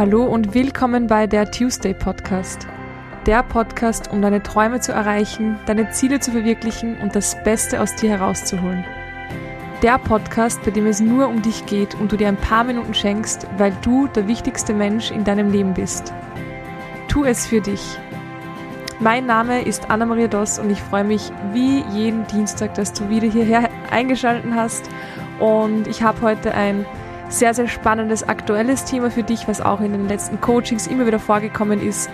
Hallo und willkommen bei der Tuesday Podcast. Der Podcast, um deine Träume zu erreichen, deine Ziele zu verwirklichen und das Beste aus dir herauszuholen. Der Podcast, bei dem es nur um dich geht und du dir ein paar Minuten schenkst, weil du der wichtigste Mensch in deinem Leben bist. Tu es für dich. Mein Name ist Anna-Maria Doss und ich freue mich wie jeden Dienstag, dass du wieder hierher eingeschaltet hast. Und ich habe heute ein sehr, sehr spannendes aktuelles Thema für dich, was auch in den letzten Coachings immer wieder vorgekommen ist.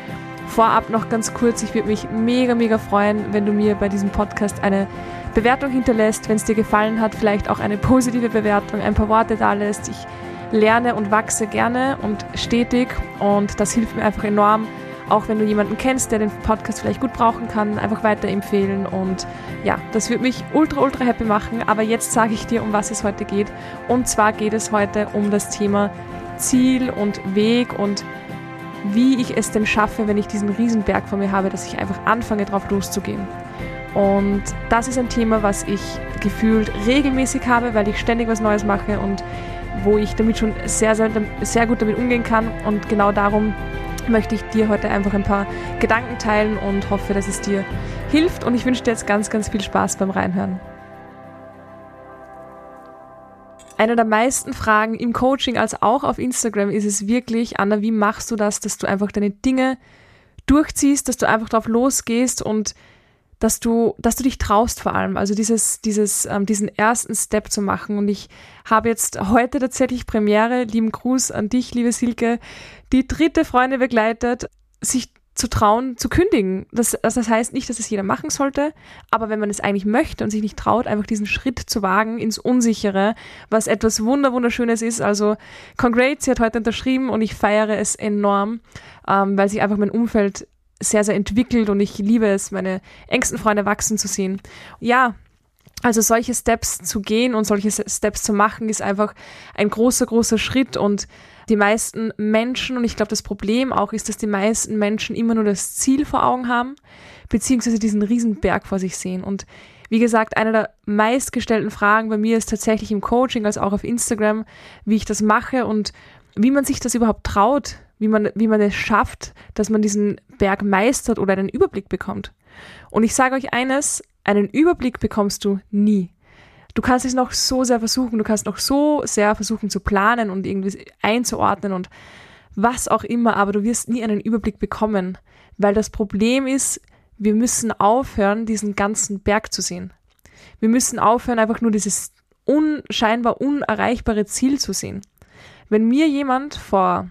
Vorab noch ganz kurz, ich würde mich mega, mega freuen, wenn du mir bei diesem Podcast eine Bewertung hinterlässt, wenn es dir gefallen hat, vielleicht auch eine positive Bewertung, ein paar Worte da lässt. Ich lerne und wachse gerne und stetig und das hilft mir einfach enorm, auch wenn du jemanden kennst, der den Podcast vielleicht gut brauchen kann, einfach weiterempfehlen. Und ja, das würde mich ultra, ultra happy machen. Aber jetzt sage ich dir, um was es heute geht. Und zwar geht es heute um das Thema Ziel und Weg und wie ich es denn schaffe, wenn ich diesen Riesenberg vor mir habe, dass ich einfach anfange, drauf loszugehen. Und das ist ein Thema, was ich gefühlt regelmäßig habe, weil ich ständig was Neues mache und wo ich damit schon sehr, sehr, sehr gut damit umgehen kann. Und genau darum möchte ich dir heute einfach ein paar Gedanken teilen und hoffe, dass es dir hilft. Und ich wünsche dir jetzt ganz, ganz viel Spaß beim Reinhören. Eine der meisten Fragen im Coaching als auch auf Instagram ist es wirklich, Anna, wie machst du das, dass du einfach deine Dinge durchziehst, dass du einfach drauf losgehst und dass du, dass du dich traust vor allem, also dieses, dieses, ähm, diesen ersten Step zu machen. Und ich habe jetzt heute tatsächlich Premiere, lieben Gruß an dich, liebe Silke, die dritte Freundin begleitet, sich zu trauen, zu kündigen. Das, das heißt nicht, dass es jeder machen sollte, aber wenn man es eigentlich möchte und sich nicht traut, einfach diesen Schritt zu wagen ins Unsichere, was etwas wunder wunderschönes ist. Also Congrats, sie hat heute unterschrieben und ich feiere es enorm, ähm, weil sich einfach mein Umfeld sehr, sehr entwickelt und ich liebe es, meine engsten Freunde wachsen zu sehen. Ja, also solche Steps zu gehen und solche Steps zu machen, ist einfach ein großer, großer Schritt und die meisten Menschen, und ich glaube, das Problem auch ist, dass die meisten Menschen immer nur das Ziel vor Augen haben, beziehungsweise diesen Riesenberg vor sich sehen. Und wie gesagt, eine der meistgestellten Fragen bei mir ist tatsächlich im Coaching, als auch auf Instagram, wie ich das mache und wie man sich das überhaupt traut, wie man, wie man es schafft, dass man diesen Berg meistert oder einen Überblick bekommt. Und ich sage euch eines, einen Überblick bekommst du nie. Du kannst es noch so sehr versuchen, du kannst noch so sehr versuchen zu planen und irgendwie einzuordnen und was auch immer, aber du wirst nie einen Überblick bekommen, weil das Problem ist, wir müssen aufhören, diesen ganzen Berg zu sehen. Wir müssen aufhören, einfach nur dieses unscheinbar unerreichbare Ziel zu sehen. Wenn mir jemand vor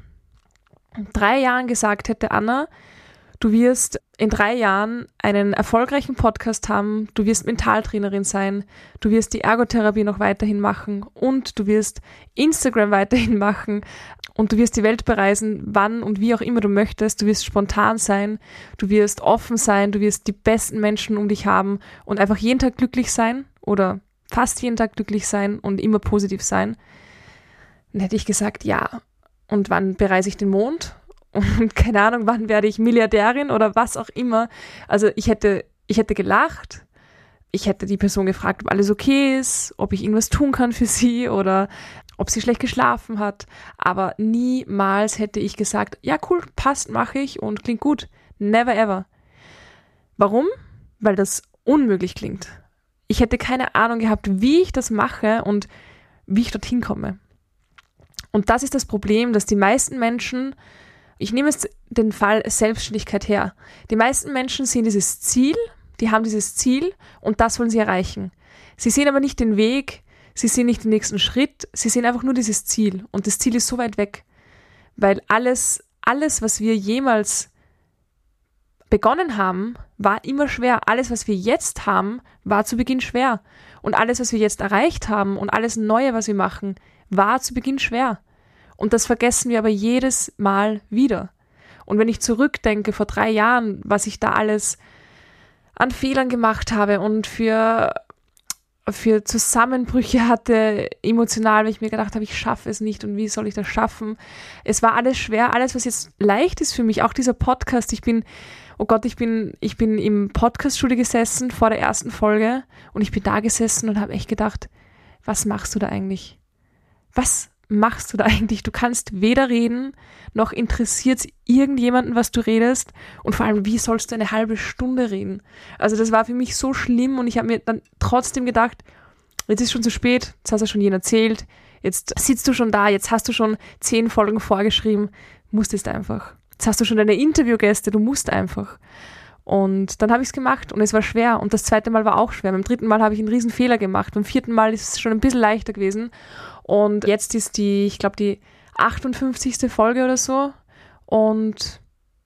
drei Jahren gesagt hätte, Anna, du wirst in drei Jahren einen erfolgreichen Podcast haben, du wirst Mentaltrainerin sein, du wirst die Ergotherapie noch weiterhin machen und du wirst Instagram weiterhin machen und du wirst die Welt bereisen, wann und wie auch immer du möchtest, du wirst spontan sein, du wirst offen sein, du wirst die besten Menschen um dich haben und einfach jeden Tag glücklich sein oder fast jeden Tag glücklich sein und immer positiv sein. Dann hätte ich gesagt, ja, und wann bereise ich den Mond? Und keine Ahnung, wann werde ich Milliardärin oder was auch immer. Also ich hätte, ich hätte gelacht. Ich hätte die Person gefragt, ob alles okay ist, ob ich irgendwas tun kann für sie oder ob sie schlecht geschlafen hat. Aber niemals hätte ich gesagt, ja cool, passt, mache ich und klingt gut. Never ever. Warum? Weil das unmöglich klingt. Ich hätte keine Ahnung gehabt, wie ich das mache und wie ich dorthin komme. Und das ist das Problem, dass die meisten Menschen, ich nehme jetzt den Fall Selbstständigkeit her, die meisten Menschen sehen dieses Ziel, die haben dieses Ziel und das wollen sie erreichen. Sie sehen aber nicht den Weg, sie sehen nicht den nächsten Schritt, sie sehen einfach nur dieses Ziel und das Ziel ist so weit weg, weil alles, alles, was wir jemals begonnen haben, war immer schwer. Alles, was wir jetzt haben, war zu Beginn schwer. Und alles, was wir jetzt erreicht haben und alles Neue, was wir machen, war zu Beginn schwer. Und das vergessen wir aber jedes Mal wieder. Und wenn ich zurückdenke vor drei Jahren, was ich da alles an Fehlern gemacht habe und für, für Zusammenbrüche hatte, emotional, weil ich mir gedacht habe, ich schaffe es nicht und wie soll ich das schaffen? Es war alles schwer, alles, was jetzt leicht ist für mich, auch dieser Podcast. Ich bin, oh Gott, ich bin, ich bin im Podcaststudio gesessen vor der ersten Folge und ich bin da gesessen und habe echt gedacht, was machst du da eigentlich? Was, machst du da eigentlich? Du kannst weder reden, noch interessiert es irgendjemanden, was du redest. Und vor allem, wie sollst du eine halbe Stunde reden? Also das war für mich so schlimm und ich habe mir dann trotzdem gedacht, jetzt ist schon zu spät, jetzt hast du schon jeden erzählt, jetzt sitzt du schon da, jetzt hast du schon zehn Folgen vorgeschrieben, musstest einfach. Jetzt hast du schon deine Interviewgäste, du musst einfach. Und dann habe ich es gemacht und es war schwer. Und das zweite Mal war auch schwer. Beim dritten Mal habe ich einen riesen Fehler gemacht. Beim vierten Mal ist es schon ein bisschen leichter gewesen. Und jetzt ist die, ich glaube, die 58. Folge oder so. Und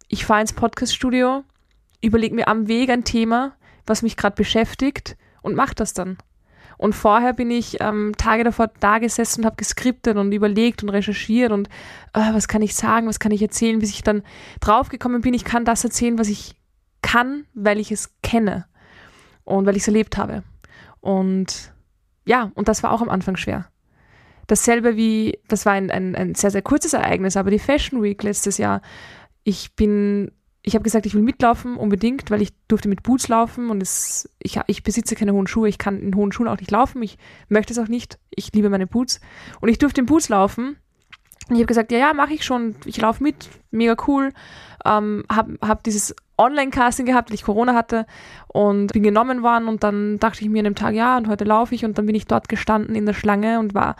ich fahre ins Podcaststudio, überlege mir am Weg ein Thema, was mich gerade beschäftigt und mache das dann. Und vorher bin ich ähm, Tage davor da gesessen und habe geskriptet und überlegt und recherchiert und äh, was kann ich sagen, was kann ich erzählen, bis ich dann draufgekommen bin, ich kann das erzählen, was ich kann, weil ich es kenne und weil ich es erlebt habe. Und ja, und das war auch am Anfang schwer. Dasselbe wie, das war ein, ein, ein sehr, sehr kurzes Ereignis, aber die Fashion Week letztes Jahr. Ich bin, ich habe gesagt, ich will mitlaufen unbedingt, weil ich durfte mit Boots laufen und es, ich, ich besitze keine hohen Schuhe, ich kann in hohen Schuhen auch nicht laufen, ich möchte es auch nicht, ich liebe meine Boots. Und ich durfte in Boots laufen ich habe gesagt, ja, ja, mache ich schon, ich laufe mit, mega cool. Ähm, habe hab dieses Online-Casting gehabt, weil ich Corona hatte und bin genommen worden und dann dachte ich mir an dem Tag, ja, und heute laufe ich und dann bin ich dort gestanden in der Schlange und war,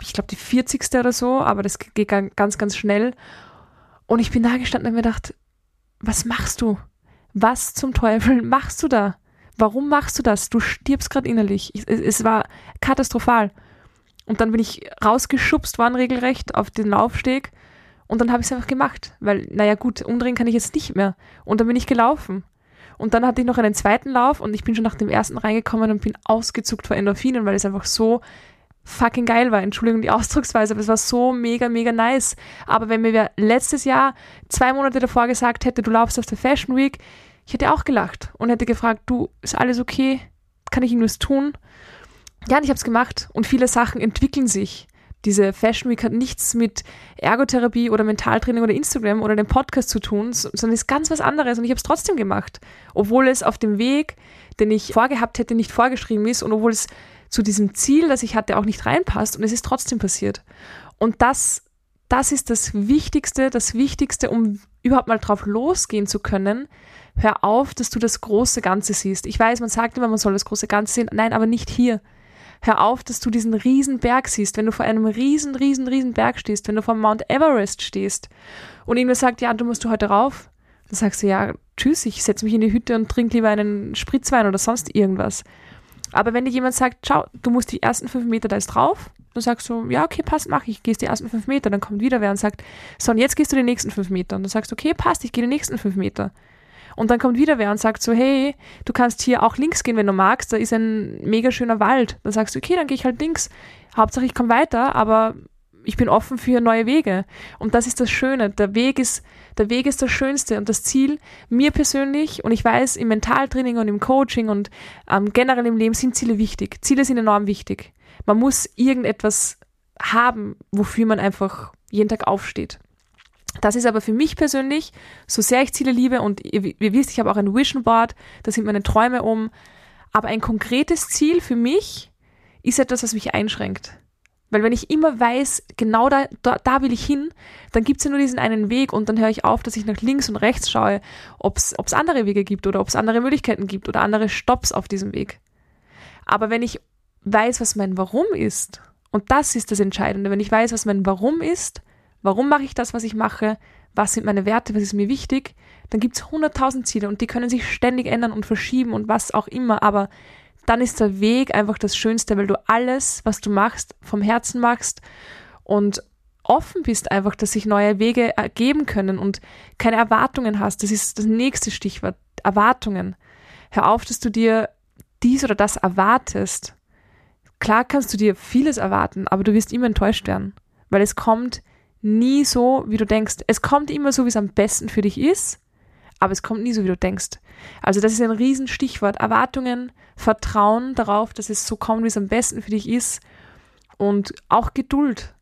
ich glaube, die 40. oder so, aber das geht ganz, ganz schnell. Und ich bin da gestanden und mir gedacht, was machst du? Was zum Teufel machst du da? Warum machst du das? Du stirbst gerade innerlich. Es, es war katastrophal. Und dann bin ich rausgeschubst worden regelrecht auf den Laufsteg und dann habe ich es einfach gemacht, weil, naja gut, umdrehen kann ich jetzt nicht mehr. Und dann bin ich gelaufen. Und dann hatte ich noch einen zweiten Lauf und ich bin schon nach dem ersten reingekommen und bin ausgezuckt vor Endorphinen, weil es einfach so fucking geil war. Entschuldigung die Ausdrucksweise, aber es war so mega, mega nice. Aber wenn mir letztes Jahr, zwei Monate davor gesagt hätte, du laufst auf der Fashion Week, ich hätte auch gelacht und hätte gefragt, du, ist alles okay? Kann ich irgendwas tun? Ja, und ich habe es gemacht und viele Sachen entwickeln sich. Diese Fashion Week hat nichts mit Ergotherapie oder Mentaltraining oder Instagram oder dem Podcast zu tun, sondern ist ganz was anderes und ich habe es trotzdem gemacht. Obwohl es auf dem Weg, den ich vorgehabt hätte, nicht vorgeschrieben ist und obwohl es zu diesem Ziel, das ich hatte, auch nicht reinpasst und es ist trotzdem passiert. Und das, das ist das Wichtigste, das Wichtigste, um überhaupt mal drauf losgehen zu können. Hör auf, dass du das große Ganze siehst. Ich weiß, man sagt immer, man soll das große Ganze sehen. Nein, aber nicht hier. Hör auf, dass du diesen riesen Berg siehst. Wenn du vor einem riesen, riesen, riesen Berg stehst, wenn du vor Mount Everest stehst und irgendwer sagt, ja, du musst du heute rauf, dann sagst du, ja, tschüss, ich setze mich in die Hütte und trinke lieber einen Spritzwein oder sonst irgendwas. Aber wenn dir jemand sagt, schau, du musst die ersten fünf Meter da ist drauf, dann sagst du, ja, okay, passt, mach ich, gehst die ersten fünf Meter, dann kommt wieder wer und sagt, so, und jetzt gehst du die nächsten fünf Meter. Und dann sagst du, okay, passt, ich gehe die nächsten fünf Meter. Und dann kommt wieder wer und sagt so, hey, du kannst hier auch links gehen, wenn du magst, da ist ein mega schöner Wald. Dann sagst du, okay, dann gehe ich halt links. Hauptsache ich komme weiter, aber ich bin offen für neue Wege. Und das ist das Schöne. Der Weg ist, der Weg ist das Schönste und das Ziel, mir persönlich, und ich weiß, im Mentaltraining und im Coaching und ähm, generell im Leben sind Ziele wichtig. Ziele sind enorm wichtig. Man muss irgendetwas haben, wofür man einfach jeden Tag aufsteht. Das ist aber für mich persönlich, so sehr ich Ziele liebe und ihr, ihr wisst, ich habe auch ein Vision Board, da sind meine Träume um, aber ein konkretes Ziel für mich ist etwas, was mich einschränkt. Weil wenn ich immer weiß, genau da, da, da will ich hin, dann gibt es ja nur diesen einen Weg und dann höre ich auf, dass ich nach links und rechts schaue, ob es andere Wege gibt oder ob es andere Möglichkeiten gibt oder andere Stops auf diesem Weg. Aber wenn ich weiß, was mein Warum ist, und das ist das Entscheidende, wenn ich weiß, was mein Warum ist, warum mache ich das, was ich mache, was sind meine Werte, was ist mir wichtig, dann gibt es hunderttausend Ziele und die können sich ständig ändern und verschieben und was auch immer, aber dann ist der Weg einfach das Schönste, weil du alles, was du machst, vom Herzen machst und offen bist einfach, dass sich neue Wege ergeben können und keine Erwartungen hast. Das ist das nächste Stichwort. Erwartungen. Hör auf, dass du dir dies oder das erwartest. Klar kannst du dir vieles erwarten, aber du wirst immer enttäuscht werden, weil es kommt nie so, wie du denkst. Es kommt immer so, wie es am besten für dich ist, aber es kommt nie so, wie du denkst. Also das ist ein Riesenstichwort. Erwartungen, Vertrauen darauf, dass es so kommt, wie es am besten für dich ist und auch Geduld.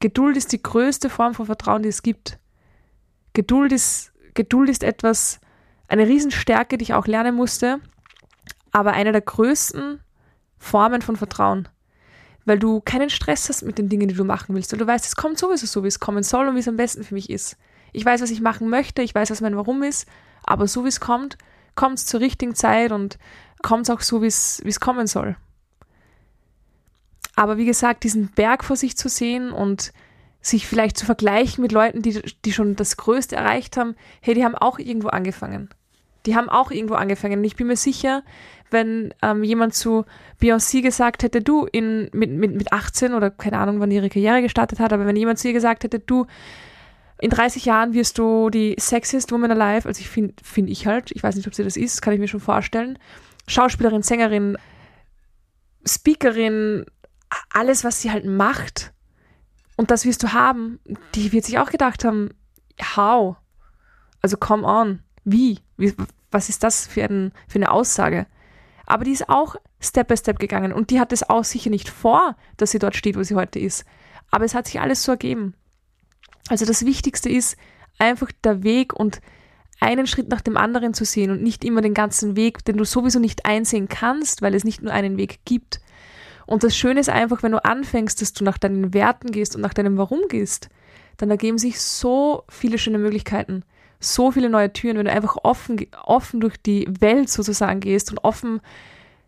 Geduld ist die größte Form von Vertrauen, die es gibt. Geduld ist, Geduld ist etwas, eine Riesenstärke, die ich auch lernen musste, aber eine der größten Formen von Vertrauen. Weil du keinen Stress hast mit den Dingen, die du machen willst, weil du weißt, es kommt sowieso so, wie es kommen soll und wie es am besten für mich ist. Ich weiß, was ich machen möchte, ich weiß, was mein Warum ist, aber so wie es kommt, kommt es zur richtigen Zeit und kommt es auch so, wie es kommen soll. Aber wie gesagt, diesen Berg vor sich zu sehen und sich vielleicht zu vergleichen mit Leuten, die, die schon das Größte erreicht haben, hey, die haben auch irgendwo angefangen. Die haben auch irgendwo angefangen. Und ich bin mir sicher, wenn ähm, jemand zu Beyoncé gesagt hätte, du, in, mit, mit, mit 18 oder keine Ahnung, wann ihre Karriere gestartet hat, aber wenn jemand zu ihr gesagt hätte, du, in 30 Jahren wirst du die sexiest woman alive, also ich finde find ich halt, ich weiß nicht, ob sie das ist, kann ich mir schon vorstellen. Schauspielerin, Sängerin, Speakerin, alles, was sie halt macht, und das wirst du haben, die wird sich auch gedacht haben, how? Also come on, wie? wie was ist das für, ein, für eine Aussage? Aber die ist auch Step by Step gegangen und die hat es auch sicher nicht vor, dass sie dort steht, wo sie heute ist. Aber es hat sich alles so ergeben. Also das Wichtigste ist einfach der Weg und einen Schritt nach dem anderen zu sehen und nicht immer den ganzen Weg, den du sowieso nicht einsehen kannst, weil es nicht nur einen Weg gibt. Und das Schöne ist einfach, wenn du anfängst, dass du nach deinen Werten gehst und nach deinem Warum gehst, dann ergeben sich so viele schöne Möglichkeiten so viele neue Türen, wenn du einfach offen, offen durch die Welt sozusagen gehst und offen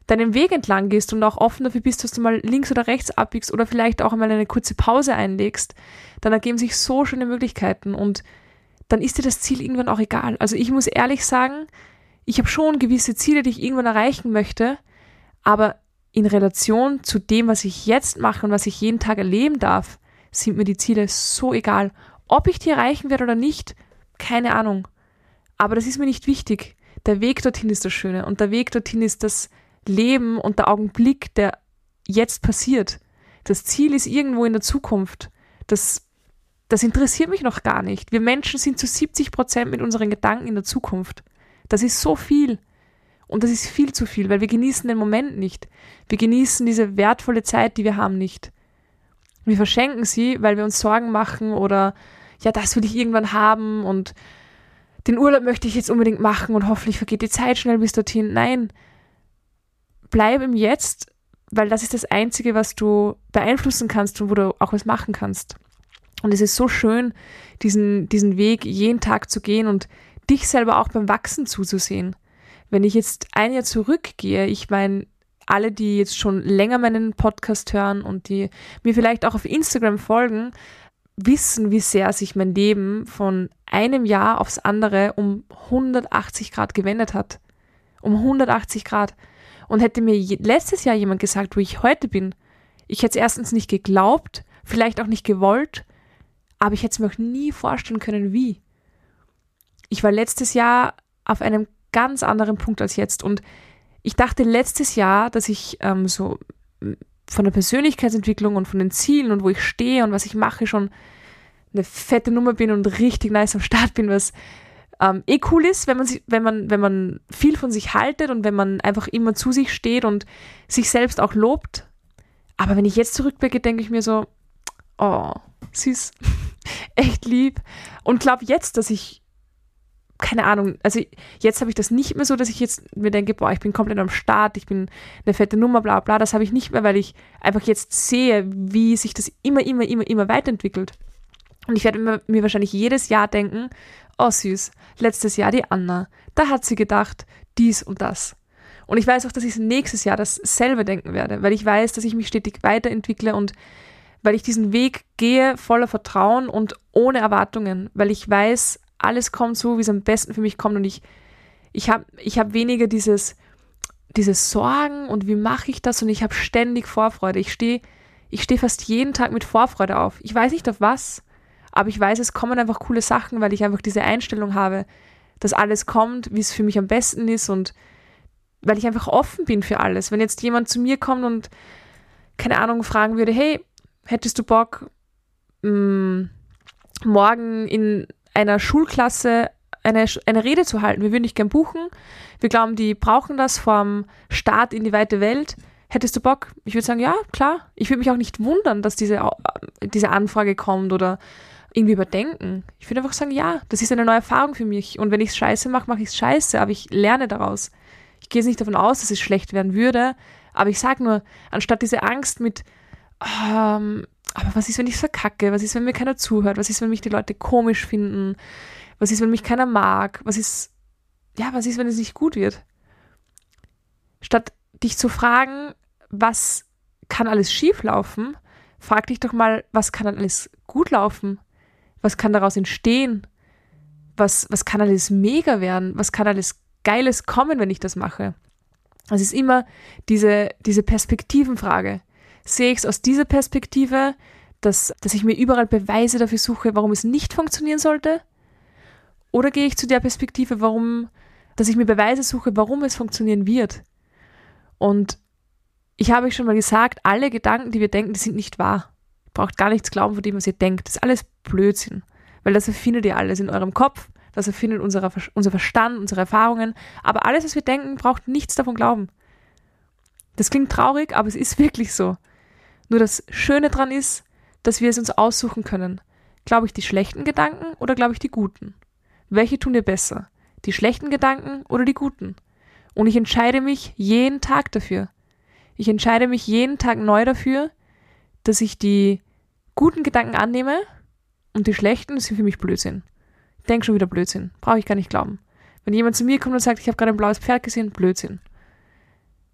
deinen Weg entlang gehst und auch offen dafür bist, dass du mal links oder rechts abbiegst oder vielleicht auch einmal eine kurze Pause einlegst, dann ergeben sich so schöne Möglichkeiten und dann ist dir das Ziel irgendwann auch egal. Also ich muss ehrlich sagen, ich habe schon gewisse Ziele, die ich irgendwann erreichen möchte, aber in Relation zu dem, was ich jetzt mache und was ich jeden Tag erleben darf, sind mir die Ziele so egal. Ob ich die erreichen werde oder nicht, keine Ahnung. Aber das ist mir nicht wichtig. Der Weg dorthin ist das Schöne und der Weg dorthin ist das Leben und der Augenblick, der jetzt passiert. Das Ziel ist irgendwo in der Zukunft. Das, das interessiert mich noch gar nicht. Wir Menschen sind zu 70 Prozent mit unseren Gedanken in der Zukunft. Das ist so viel. Und das ist viel zu viel, weil wir genießen den Moment nicht. Wir genießen diese wertvolle Zeit, die wir haben, nicht. Wir verschenken sie, weil wir uns Sorgen machen oder ja, das will ich irgendwann haben und den Urlaub möchte ich jetzt unbedingt machen und hoffentlich vergeht die Zeit schnell bis dorthin. Nein, bleib im Jetzt, weil das ist das Einzige, was du beeinflussen kannst und wo du auch was machen kannst. Und es ist so schön, diesen, diesen Weg jeden Tag zu gehen und dich selber auch beim Wachsen zuzusehen. Wenn ich jetzt ein Jahr zurückgehe, ich meine, alle, die jetzt schon länger meinen Podcast hören und die mir vielleicht auch auf Instagram folgen, wissen, wie sehr sich mein Leben von einem Jahr aufs andere um 180 Grad gewendet hat. Um 180 Grad. Und hätte mir letztes Jahr jemand gesagt, wo ich heute bin, ich hätte es erstens nicht geglaubt, vielleicht auch nicht gewollt, aber ich hätte es mir auch nie vorstellen können, wie. Ich war letztes Jahr auf einem ganz anderen Punkt als jetzt und ich dachte letztes Jahr, dass ich ähm, so von der Persönlichkeitsentwicklung und von den Zielen und wo ich stehe und was ich mache schon eine fette Nummer bin und richtig nice am Start bin, was ähm, eh cool ist, wenn man, sich, wenn, man, wenn man viel von sich haltet und wenn man einfach immer zu sich steht und sich selbst auch lobt. Aber wenn ich jetzt zurückblicke, denke ich mir so, oh, süß, echt lieb. Und glaube jetzt, dass ich keine Ahnung, also jetzt habe ich das nicht mehr so, dass ich jetzt mir denke, boah, ich bin komplett am Start, ich bin eine fette Nummer, bla bla. Das habe ich nicht mehr, weil ich einfach jetzt sehe, wie sich das immer, immer, immer, immer weiterentwickelt. Und ich werde mir wahrscheinlich jedes Jahr denken, oh süß, letztes Jahr die Anna, da hat sie gedacht, dies und das. Und ich weiß auch, dass ich nächstes Jahr dasselbe denken werde, weil ich weiß, dass ich mich stetig weiterentwickle und weil ich diesen Weg gehe voller Vertrauen und ohne Erwartungen, weil ich weiß, alles kommt so, wie es am besten für mich kommt und ich, ich habe ich hab weniger dieses, dieses Sorgen und wie mache ich das und ich habe ständig Vorfreude. Ich stehe ich steh fast jeden Tag mit Vorfreude auf. Ich weiß nicht auf was, aber ich weiß, es kommen einfach coole Sachen, weil ich einfach diese Einstellung habe, dass alles kommt, wie es für mich am besten ist und weil ich einfach offen bin für alles. Wenn jetzt jemand zu mir kommt und keine Ahnung fragen würde, hey, hättest du Bock, mh, mm, morgen in einer Schulklasse eine, eine Rede zu halten. Wir würden dich gern buchen. Wir glauben, die brauchen das vom Start in die weite Welt. Hättest du Bock? Ich würde sagen, ja, klar. Ich würde mich auch nicht wundern, dass diese, diese Anfrage kommt oder irgendwie überdenken. Ich würde einfach sagen, ja, das ist eine neue Erfahrung für mich. Und wenn ich es scheiße mache, mache ich es scheiße, aber ich lerne daraus. Ich gehe jetzt nicht davon aus, dass es schlecht werden würde, aber ich sage nur, anstatt diese Angst mit ähm, aber was ist, wenn ich verkacke? Was ist, wenn mir keiner zuhört? Was ist, wenn mich die Leute komisch finden? Was ist, wenn mich keiner mag? Was ist, ja, was ist, wenn es nicht gut wird? Statt dich zu fragen, was kann alles schief laufen, frag dich doch mal, was kann alles gut laufen? Was kann daraus entstehen? Was, was kann alles mega werden? Was kann alles Geiles kommen, wenn ich das mache? Es ist immer diese, diese Perspektivenfrage. Sehe ich es aus dieser Perspektive, dass, dass ich mir überall Beweise dafür suche, warum es nicht funktionieren sollte? Oder gehe ich zu der Perspektive, warum, dass ich mir Beweise suche, warum es funktionieren wird? Und ich habe euch schon mal gesagt, alle Gedanken, die wir denken, die sind nicht wahr. Ihr braucht gar nichts glauben, von dem, was ihr denkt. Das ist alles Blödsinn. Weil das erfindet ihr alles in eurem Kopf, das erfindet unser, unser Verstand, unsere Erfahrungen. Aber alles, was wir denken, braucht nichts davon glauben. Das klingt traurig, aber es ist wirklich so. Nur das Schöne daran ist, dass wir es uns aussuchen können. Glaube ich die schlechten Gedanken oder glaube ich die guten? Welche tun dir besser? Die schlechten Gedanken oder die guten? Und ich entscheide mich jeden Tag dafür. Ich entscheide mich jeden Tag neu dafür, dass ich die guten Gedanken annehme und die schlechten sind für mich Blödsinn. Ich denke schon wieder Blödsinn. Brauche ich gar nicht glauben. Wenn jemand zu mir kommt und sagt, ich habe gerade ein blaues Pferd gesehen, Blödsinn.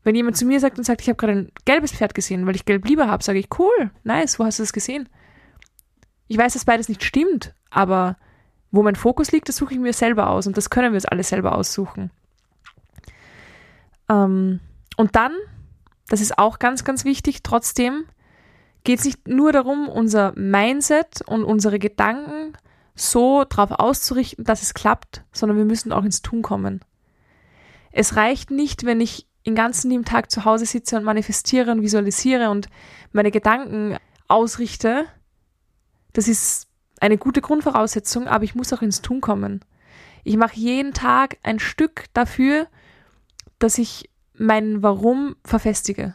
Wenn jemand zu mir sagt und sagt, ich habe gerade ein gelbes Pferd gesehen, weil ich gelb lieber habe, sage ich, cool, nice, wo hast du das gesehen? Ich weiß, dass beides nicht stimmt, aber wo mein Fokus liegt, das suche ich mir selber aus und das können wir uns alle selber aussuchen. Ähm, und dann, das ist auch ganz, ganz wichtig, trotzdem geht es nicht nur darum, unser Mindset und unsere Gedanken so darauf auszurichten, dass es klappt, sondern wir müssen auch ins Tun kommen. Es reicht nicht, wenn ich den ganzen lieben Tag zu Hause sitze und manifestiere und visualisiere und meine Gedanken ausrichte, das ist eine gute Grundvoraussetzung, aber ich muss auch ins Tun kommen. Ich mache jeden Tag ein Stück dafür, dass ich mein Warum verfestige.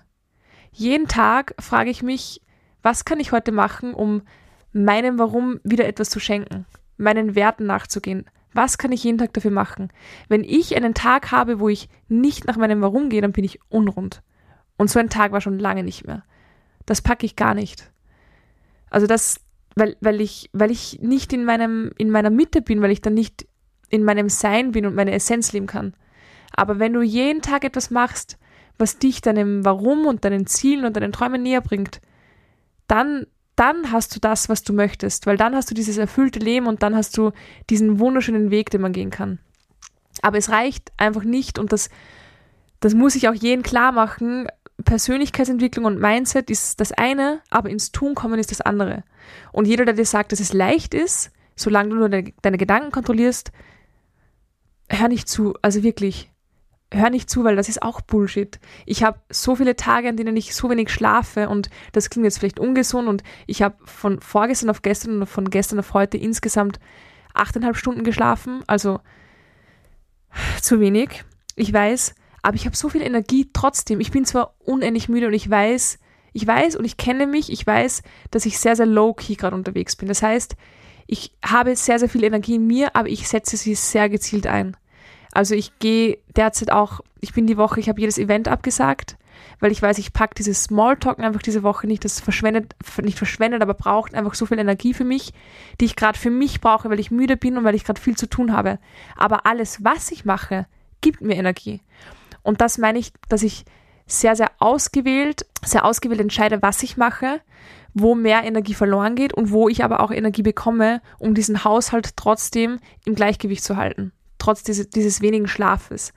Jeden Tag frage ich mich, was kann ich heute machen, um meinem Warum wieder etwas zu schenken, meinen Werten nachzugehen, was kann ich jeden Tag dafür machen? Wenn ich einen Tag habe, wo ich nicht nach meinem Warum gehe, dann bin ich unrund. Und so ein Tag war schon lange nicht mehr. Das packe ich gar nicht. Also das, weil, weil ich, weil ich nicht in meinem, in meiner Mitte bin, weil ich dann nicht in meinem Sein bin und meine Essenz leben kann. Aber wenn du jeden Tag etwas machst, was dich deinem Warum und deinen Zielen und deinen Träumen näher bringt, dann dann hast du das, was du möchtest, weil dann hast du dieses erfüllte Leben und dann hast du diesen wunderschönen Weg, den man gehen kann. Aber es reicht einfach nicht und das, das muss ich auch jedem klar machen. Persönlichkeitsentwicklung und Mindset ist das eine, aber ins Tun kommen ist das andere. Und jeder, der dir sagt, dass es leicht ist, solange du nur deine, deine Gedanken kontrollierst, hör nicht zu. Also wirklich, hör nicht zu, weil das ist auch Bullshit. Ich habe so viele Tage, an denen ich so wenig schlafe und das klingt jetzt vielleicht ungesund und ich habe von vorgestern auf gestern und von gestern auf heute insgesamt achteinhalb Stunden geschlafen, also zu wenig. Ich weiß, aber ich habe so viel Energie trotzdem. Ich bin zwar unendlich müde und ich weiß, ich weiß und ich kenne mich, ich weiß, dass ich sehr, sehr low-key gerade unterwegs bin. Das heißt, ich habe sehr, sehr viel Energie in mir, aber ich setze sie sehr gezielt ein. Also ich gehe derzeit auch, ich bin die Woche, ich habe jedes Event abgesagt, weil ich weiß, ich packe dieses Smalltalken einfach diese Woche nicht, das verschwendet, nicht verschwendet, aber braucht einfach so viel Energie für mich, die ich gerade für mich brauche, weil ich müde bin und weil ich gerade viel zu tun habe. Aber alles, was ich mache, gibt mir Energie. Und das meine ich, dass ich sehr, sehr ausgewählt, sehr ausgewählt entscheide, was ich mache, wo mehr Energie verloren geht und wo ich aber auch Energie bekomme, um diesen Haushalt trotzdem im Gleichgewicht zu halten trotz diese, dieses wenigen Schlafes.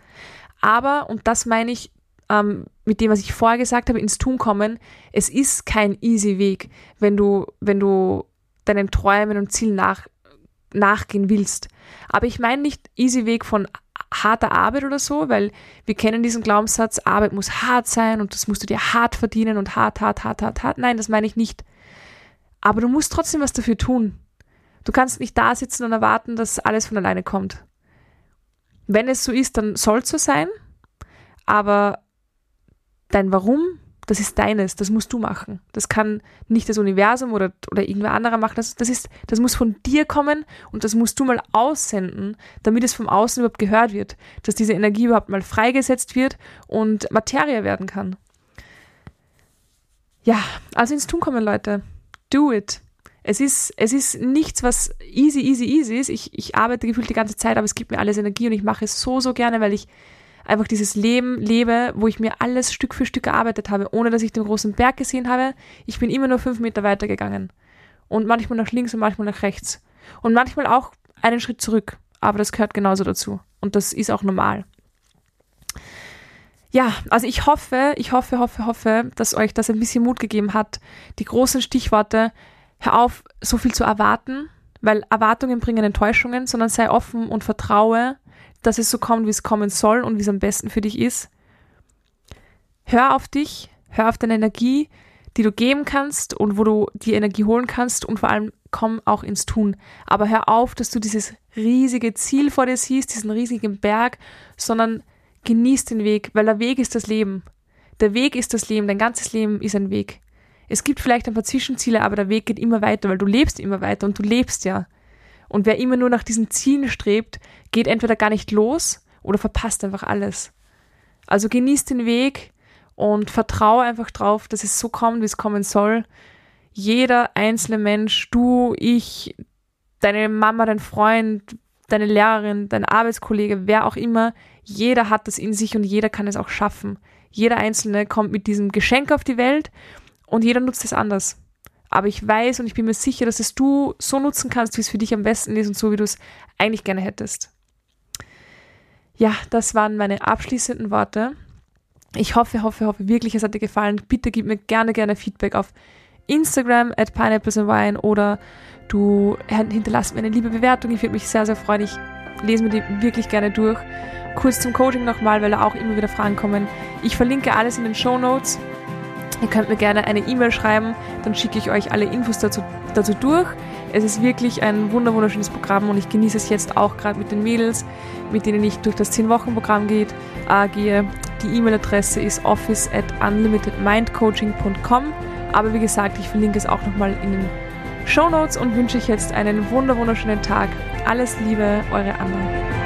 Aber, und das meine ich ähm, mit dem, was ich vorher gesagt habe, ins Tun kommen, es ist kein easy Weg, wenn du, wenn du deinen Träumen und Zielen nach, nachgehen willst. Aber ich meine nicht easy Weg von harter Arbeit oder so, weil wir kennen diesen Glaubenssatz, Arbeit muss hart sein und das musst du dir hart verdienen und hart, hart, hart, hart, hart. Nein, das meine ich nicht. Aber du musst trotzdem was dafür tun. Du kannst nicht da sitzen und erwarten, dass alles von alleine kommt. Wenn es so ist, dann soll es so sein, aber dein Warum, das ist deines, das musst du machen. Das kann nicht das Universum oder, oder irgendwer anderer machen. Das, das, ist, das muss von dir kommen und das musst du mal aussenden, damit es vom Außen überhaupt gehört wird, dass diese Energie überhaupt mal freigesetzt wird und Materie werden kann. Ja, also ins Tun kommen, Leute. Do it. Es ist, es ist nichts, was easy, easy, easy ist. Ich, ich arbeite gefühlt die ganze Zeit, aber es gibt mir alles Energie und ich mache es so, so gerne, weil ich einfach dieses Leben lebe, wo ich mir alles Stück für Stück gearbeitet habe, ohne dass ich den großen Berg gesehen habe. Ich bin immer nur fünf Meter weiter gegangen. Und manchmal nach links und manchmal nach rechts. Und manchmal auch einen Schritt zurück. Aber das gehört genauso dazu. Und das ist auch normal. Ja, also ich hoffe, ich hoffe, hoffe, hoffe, dass euch das ein bisschen Mut gegeben hat. Die großen Stichworte, hör auf, so viel zu erwarten, weil Erwartungen bringen Enttäuschungen, sondern sei offen und vertraue, dass es so kommt, wie es kommen soll und wie es am besten für dich ist. Hör auf dich, hör auf deine Energie, die du geben kannst und wo du die Energie holen kannst und vor allem komm auch ins Tun. Aber hör auf, dass du dieses riesige Ziel vor dir siehst, diesen riesigen Berg, sondern genieß den Weg, weil der Weg ist das Leben. Der Weg ist das Leben, dein ganzes Leben ist ein Weg. Es gibt vielleicht ein paar Zwischenziele, aber der Weg geht immer weiter, weil du lebst immer weiter und du lebst ja. Und wer immer nur nach diesen Zielen strebt, geht entweder gar nicht los oder verpasst einfach alles. Also genieß den Weg und vertraue einfach drauf, dass es so kommt, wie es kommen soll. Jeder einzelne Mensch, du, ich, deine Mama, dein Freund, deine Lehrerin, dein Arbeitskollege, wer auch immer, jeder hat das in sich und jeder kann es auch schaffen. Jeder Einzelne kommt mit diesem Geschenk auf die Welt und jeder nutzt es anders. Aber ich weiß und ich bin mir sicher, dass es du so nutzen kannst, wie es für dich am besten ist und so, wie du es eigentlich gerne hättest. Ja, das waren meine abschließenden Worte. Ich hoffe, hoffe, hoffe wirklich, es hat dir gefallen. Bitte gib mir gerne, gerne Feedback auf Instagram at Pineapples oder du hinterlass mir eine liebe Bewertung. Ich würde mich sehr, sehr freuen. Ich lese mir die wirklich gerne durch. Kurz zum Coaching nochmal, weil da auch immer wieder Fragen kommen. Ich verlinke alles in den Show Notes. Ihr könnt mir gerne eine E-Mail schreiben, dann schicke ich euch alle Infos dazu, dazu durch. Es ist wirklich ein wunderschönes Programm und ich genieße es jetzt auch gerade mit den Mädels, mit denen ich durch das 10-Wochen-Programm äh, gehe. Die E-Mail-Adresse ist office at unlimitedmindcoaching.com. Aber wie gesagt, ich verlinke es auch nochmal in den Show Notes und wünsche euch jetzt einen wunderschönen Tag. Alles Liebe, eure Anna.